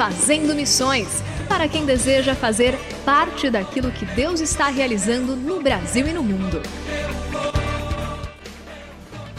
Fazendo Missões para quem deseja fazer parte daquilo que Deus está realizando no Brasil e no mundo.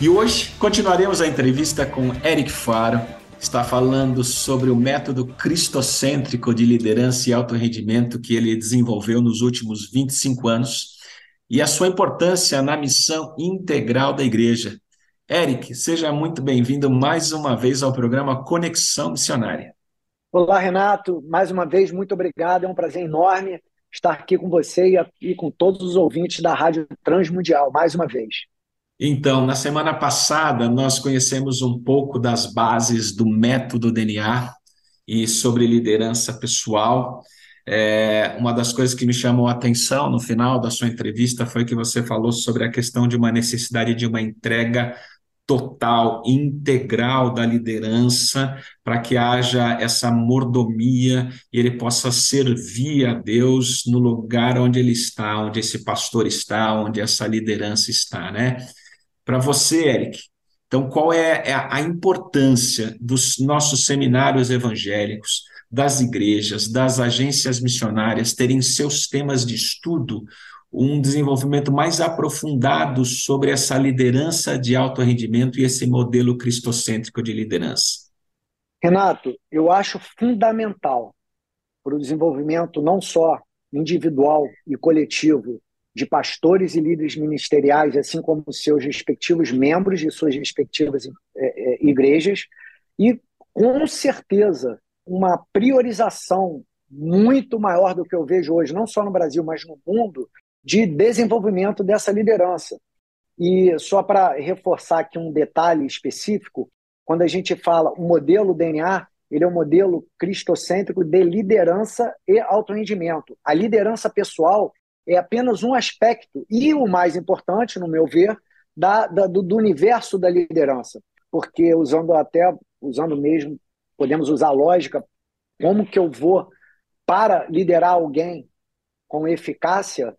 E hoje continuaremos a entrevista com Eric Faro. Está falando sobre o método cristocêntrico de liderança e alto rendimento que ele desenvolveu nos últimos 25 anos e a sua importância na missão integral da igreja. Eric, seja muito bem-vindo mais uma vez ao programa Conexão Missionária. Olá, Renato. Mais uma vez, muito obrigado. É um prazer enorme estar aqui com você e com todos os ouvintes da Rádio Transmundial, mais uma vez. Então, na semana passada, nós conhecemos um pouco das bases do método DNA e sobre liderança pessoal. É, uma das coisas que me chamou a atenção no final da sua entrevista foi que você falou sobre a questão de uma necessidade de uma entrega total, integral da liderança, para que haja essa mordomia e ele possa servir a Deus no lugar onde ele está, onde esse pastor está, onde essa liderança está, né? Para você, Eric, então qual é, é a importância dos nossos seminários evangélicos, das igrejas, das agências missionárias terem seus temas de estudo um desenvolvimento mais aprofundado sobre essa liderança de alto rendimento e esse modelo cristocêntrico de liderança? Renato, eu acho fundamental para o desenvolvimento não só individual e coletivo de pastores e líderes ministeriais, assim como seus respectivos membros de suas respectivas é, é, igrejas, e com certeza uma priorização muito maior do que eu vejo hoje, não só no Brasil, mas no mundo, de desenvolvimento dessa liderança. E só para reforçar aqui um detalhe específico, quando a gente fala o modelo DNA, ele é um modelo cristocêntrico de liderança e alto rendimento. A liderança pessoal é apenas um aspecto, e o mais importante, no meu ver, da, da do, do universo da liderança. Porque usando até, usando mesmo, podemos usar lógica, como que eu vou, para liderar alguém com eficácia,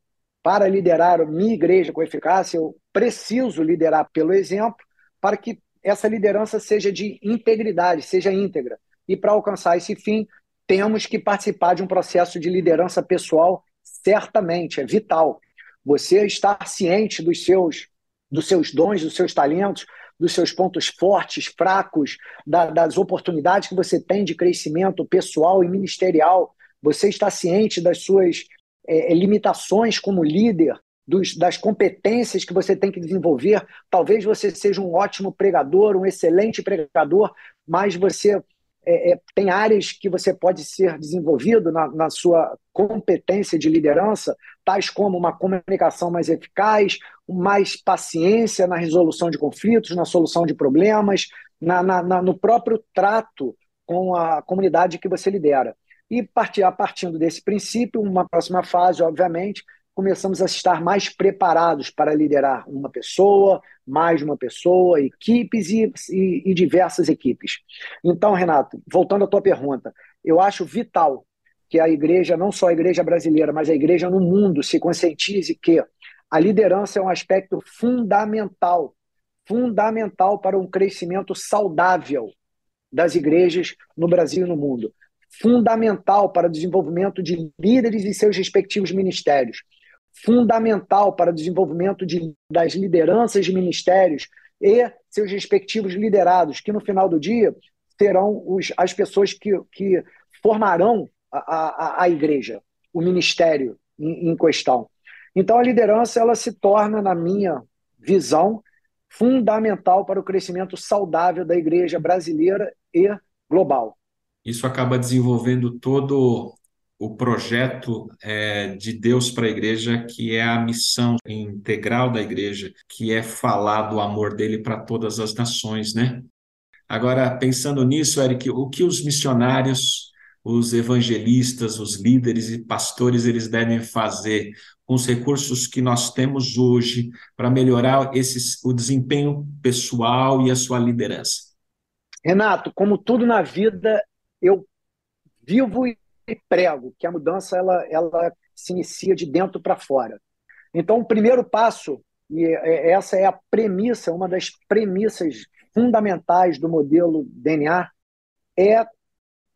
para liderar minha igreja com eficácia, eu preciso liderar pelo exemplo para que essa liderança seja de integridade, seja íntegra. E para alcançar esse fim, temos que participar de um processo de liderança pessoal, certamente, é vital. Você estar ciente dos seus, dos seus dons, dos seus talentos, dos seus pontos fortes, fracos, da, das oportunidades que você tem de crescimento pessoal e ministerial. Você está ciente das suas é, é, limitações como líder, dos, das competências que você tem que desenvolver. Talvez você seja um ótimo pregador, um excelente pregador, mas você é, é, tem áreas que você pode ser desenvolvido na, na, sua competência de liderança, tais como uma comunicação mais eficaz, mais paciência na resolução de conflitos, na solução de problemas, na, na, no próprio trato com a comunidade que você lidera. E partir, partindo desse princípio, uma próxima fase, obviamente, começamos a estar mais preparados para liderar uma pessoa, mais uma pessoa, equipes e, e, e diversas equipes. Então, Renato, voltando à tua pergunta, eu acho vital que a igreja, não só a igreja brasileira, mas a igreja no mundo, se conscientize que a liderança é um aspecto fundamental, fundamental para um crescimento saudável das igrejas no Brasil e no mundo. Fundamental para o desenvolvimento de líderes e seus respectivos ministérios. Fundamental para o desenvolvimento de, das lideranças de ministérios e seus respectivos liderados, que no final do dia serão os, as pessoas que, que formarão a, a, a igreja, o ministério em, em questão. Então, a liderança ela se torna, na minha visão, fundamental para o crescimento saudável da igreja brasileira e global. Isso acaba desenvolvendo todo o projeto é, de Deus para a igreja, que é a missão integral da igreja, que é falar do amor dele para todas as nações, né? Agora, pensando nisso, Eric, o que os missionários, os evangelistas, os líderes e pastores, eles devem fazer com os recursos que nós temos hoje para melhorar esse, o desempenho pessoal e a sua liderança? Renato, como tudo na vida, eu vivo e prego que a mudança ela, ela se inicia de dentro para fora. Então, o primeiro passo, e é, essa é a premissa, uma das premissas fundamentais do modelo DNA, é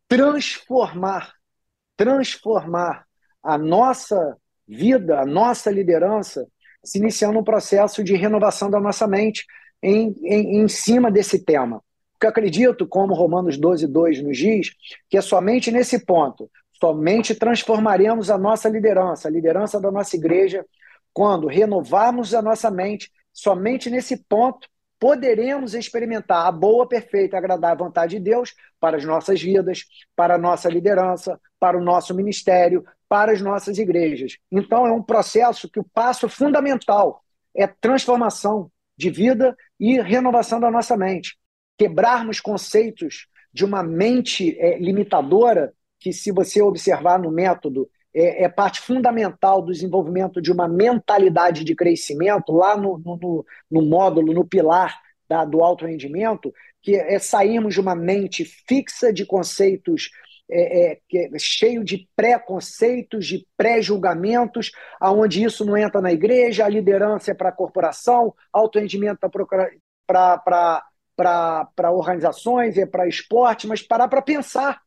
transformar, transformar a nossa vida, a nossa liderança, se iniciando um processo de renovação da nossa mente em, em, em cima desse tema. Porque eu acredito, como Romanos 12, 2 nos diz, que é somente nesse ponto, somente transformaremos a nossa liderança, a liderança da nossa igreja, quando renovarmos a nossa mente, somente nesse ponto poderemos experimentar a boa, perfeita agradável vontade de Deus para as nossas vidas, para a nossa liderança, para o nosso ministério, para as nossas igrejas. Então, é um processo que o passo fundamental é transformação de vida e renovação da nossa mente. Quebrarmos conceitos de uma mente é, limitadora, que, se você observar no método, é, é, parte fundamental do desenvolvimento de uma mentalidade de crescimento, lá no, no, no módulo, no pilar da, do alto rendimento, que é sairmos de uma mente fixa de conceitos é, é, é, cheio de preconceitos, de pré-julgamentos, aonde isso não entra na igreja, a liderança é para a corporação, auto-rendimento para organizações, é para esporte, mas parar para pensar. O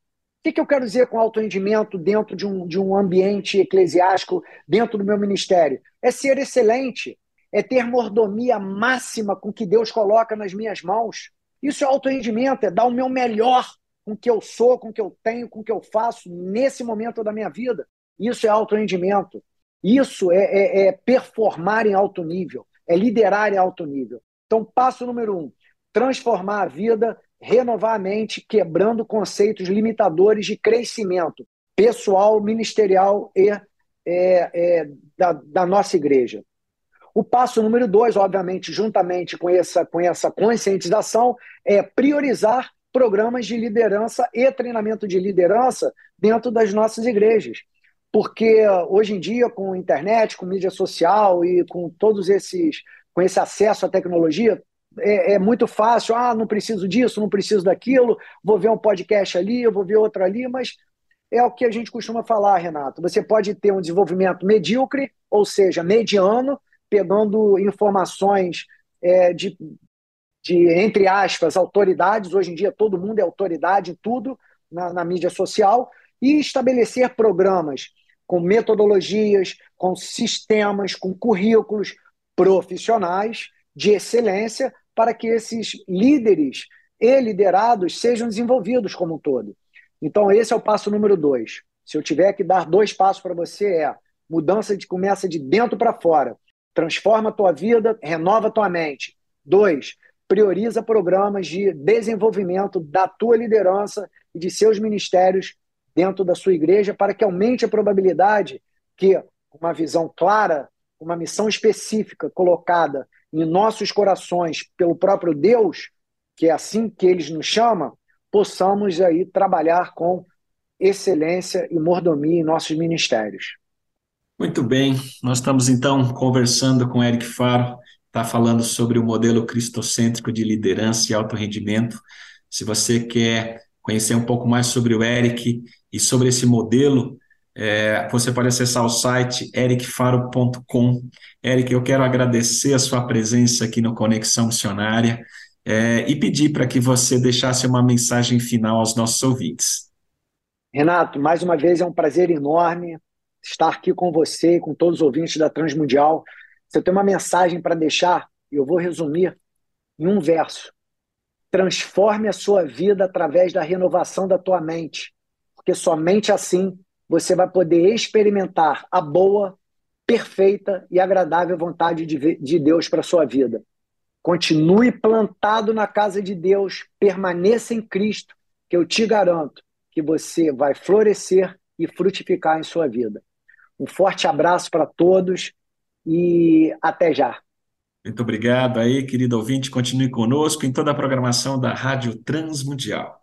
que, que eu quero dizer com auto-rendimento dentro de um, de um ambiente eclesiástico, dentro do meu ministério? É ser excelente, é ter mordomia máxima com que Deus coloca nas minhas mãos. Isso é auto-rendimento, é dar o meu melhor com o que eu sou, com o que eu tenho, com o que eu faço nesse momento da minha vida. Isso é alto rendimento. Isso é, é, é performar em alto nível, é liderar em alto nível. Então, passo número um: transformar a vida, renovar a mente, quebrando conceitos limitadores de crescimento pessoal, ministerial e é, é, da, da nossa igreja. O passo número dois, obviamente, juntamente com essa, com essa conscientização, é priorizar programas de liderança e treinamento de liderança dentro das nossas igrejas. Porque hoje em dia, com internet, com mídia social e com todos esses, com esse acesso à tecnologia, é, é, muito fácil. Ah, não preciso disso, não preciso daquilo, vou ver um podcast ali, eu vou ver outro ali, mas é o que a gente costuma falar, Renato. Você pode ter um desenvolvimento medíocre, ou seja, mediano, pegando informações é, de de, entre aspas, autoridades, hoje em dia todo mundo é autoridade em tudo na, na mídia social, e estabelecer programas com metodologias, com sistemas, com currículos profissionais de excelência para que esses líderes e liderados sejam desenvolvidos como um todo. Então, esse é o passo número dois. Se eu tiver que dar dois passos para você, é mudança de começa de dentro para fora. Transforma a tua vida, renova a tua mente. Dois, prioriza programas de desenvolvimento da tua liderança e de seus ministérios dentro da sua igreja para que aumente a probabilidade que uma visão clara, uma missão específica colocada em nossos corações pelo próprio Deus, que é assim que eles nos chamam, possamos aí trabalhar com excelência e mordomia em nossos ministérios. Muito bem, nós estamos então conversando com Eric Faro, está falando sobre o modelo cristocêntrico de liderança e alto rendimento. Se você quer conhecer um pouco mais sobre o Eric e sobre esse modelo, é, você pode acessar o site ericfaro.com. Eric, eu quero agradecer a sua presença aqui no Conexão Missionária é, e pedir para que você deixasse uma mensagem final aos nossos ouvintes. Renato, mais uma vez é um prazer enorme estar aqui com você e com todos os ouvintes da Transmundial. Se eu tenho uma mensagem para deixar, eu vou resumir em um verso. Transforme a sua vida através da renovação da tua mente, porque somente assim você vai poder experimentar a boa, perfeita e agradável vontade de, de Deus para sua vida. Continue plantado na casa de Deus, permaneça em Cristo, que eu te garanto que você vai florescer e frutificar em sua vida. Um forte abraço para todos e até já. Muito obrigado aí, querido ouvinte. Continue conosco em toda a programação da Rádio Transmundial.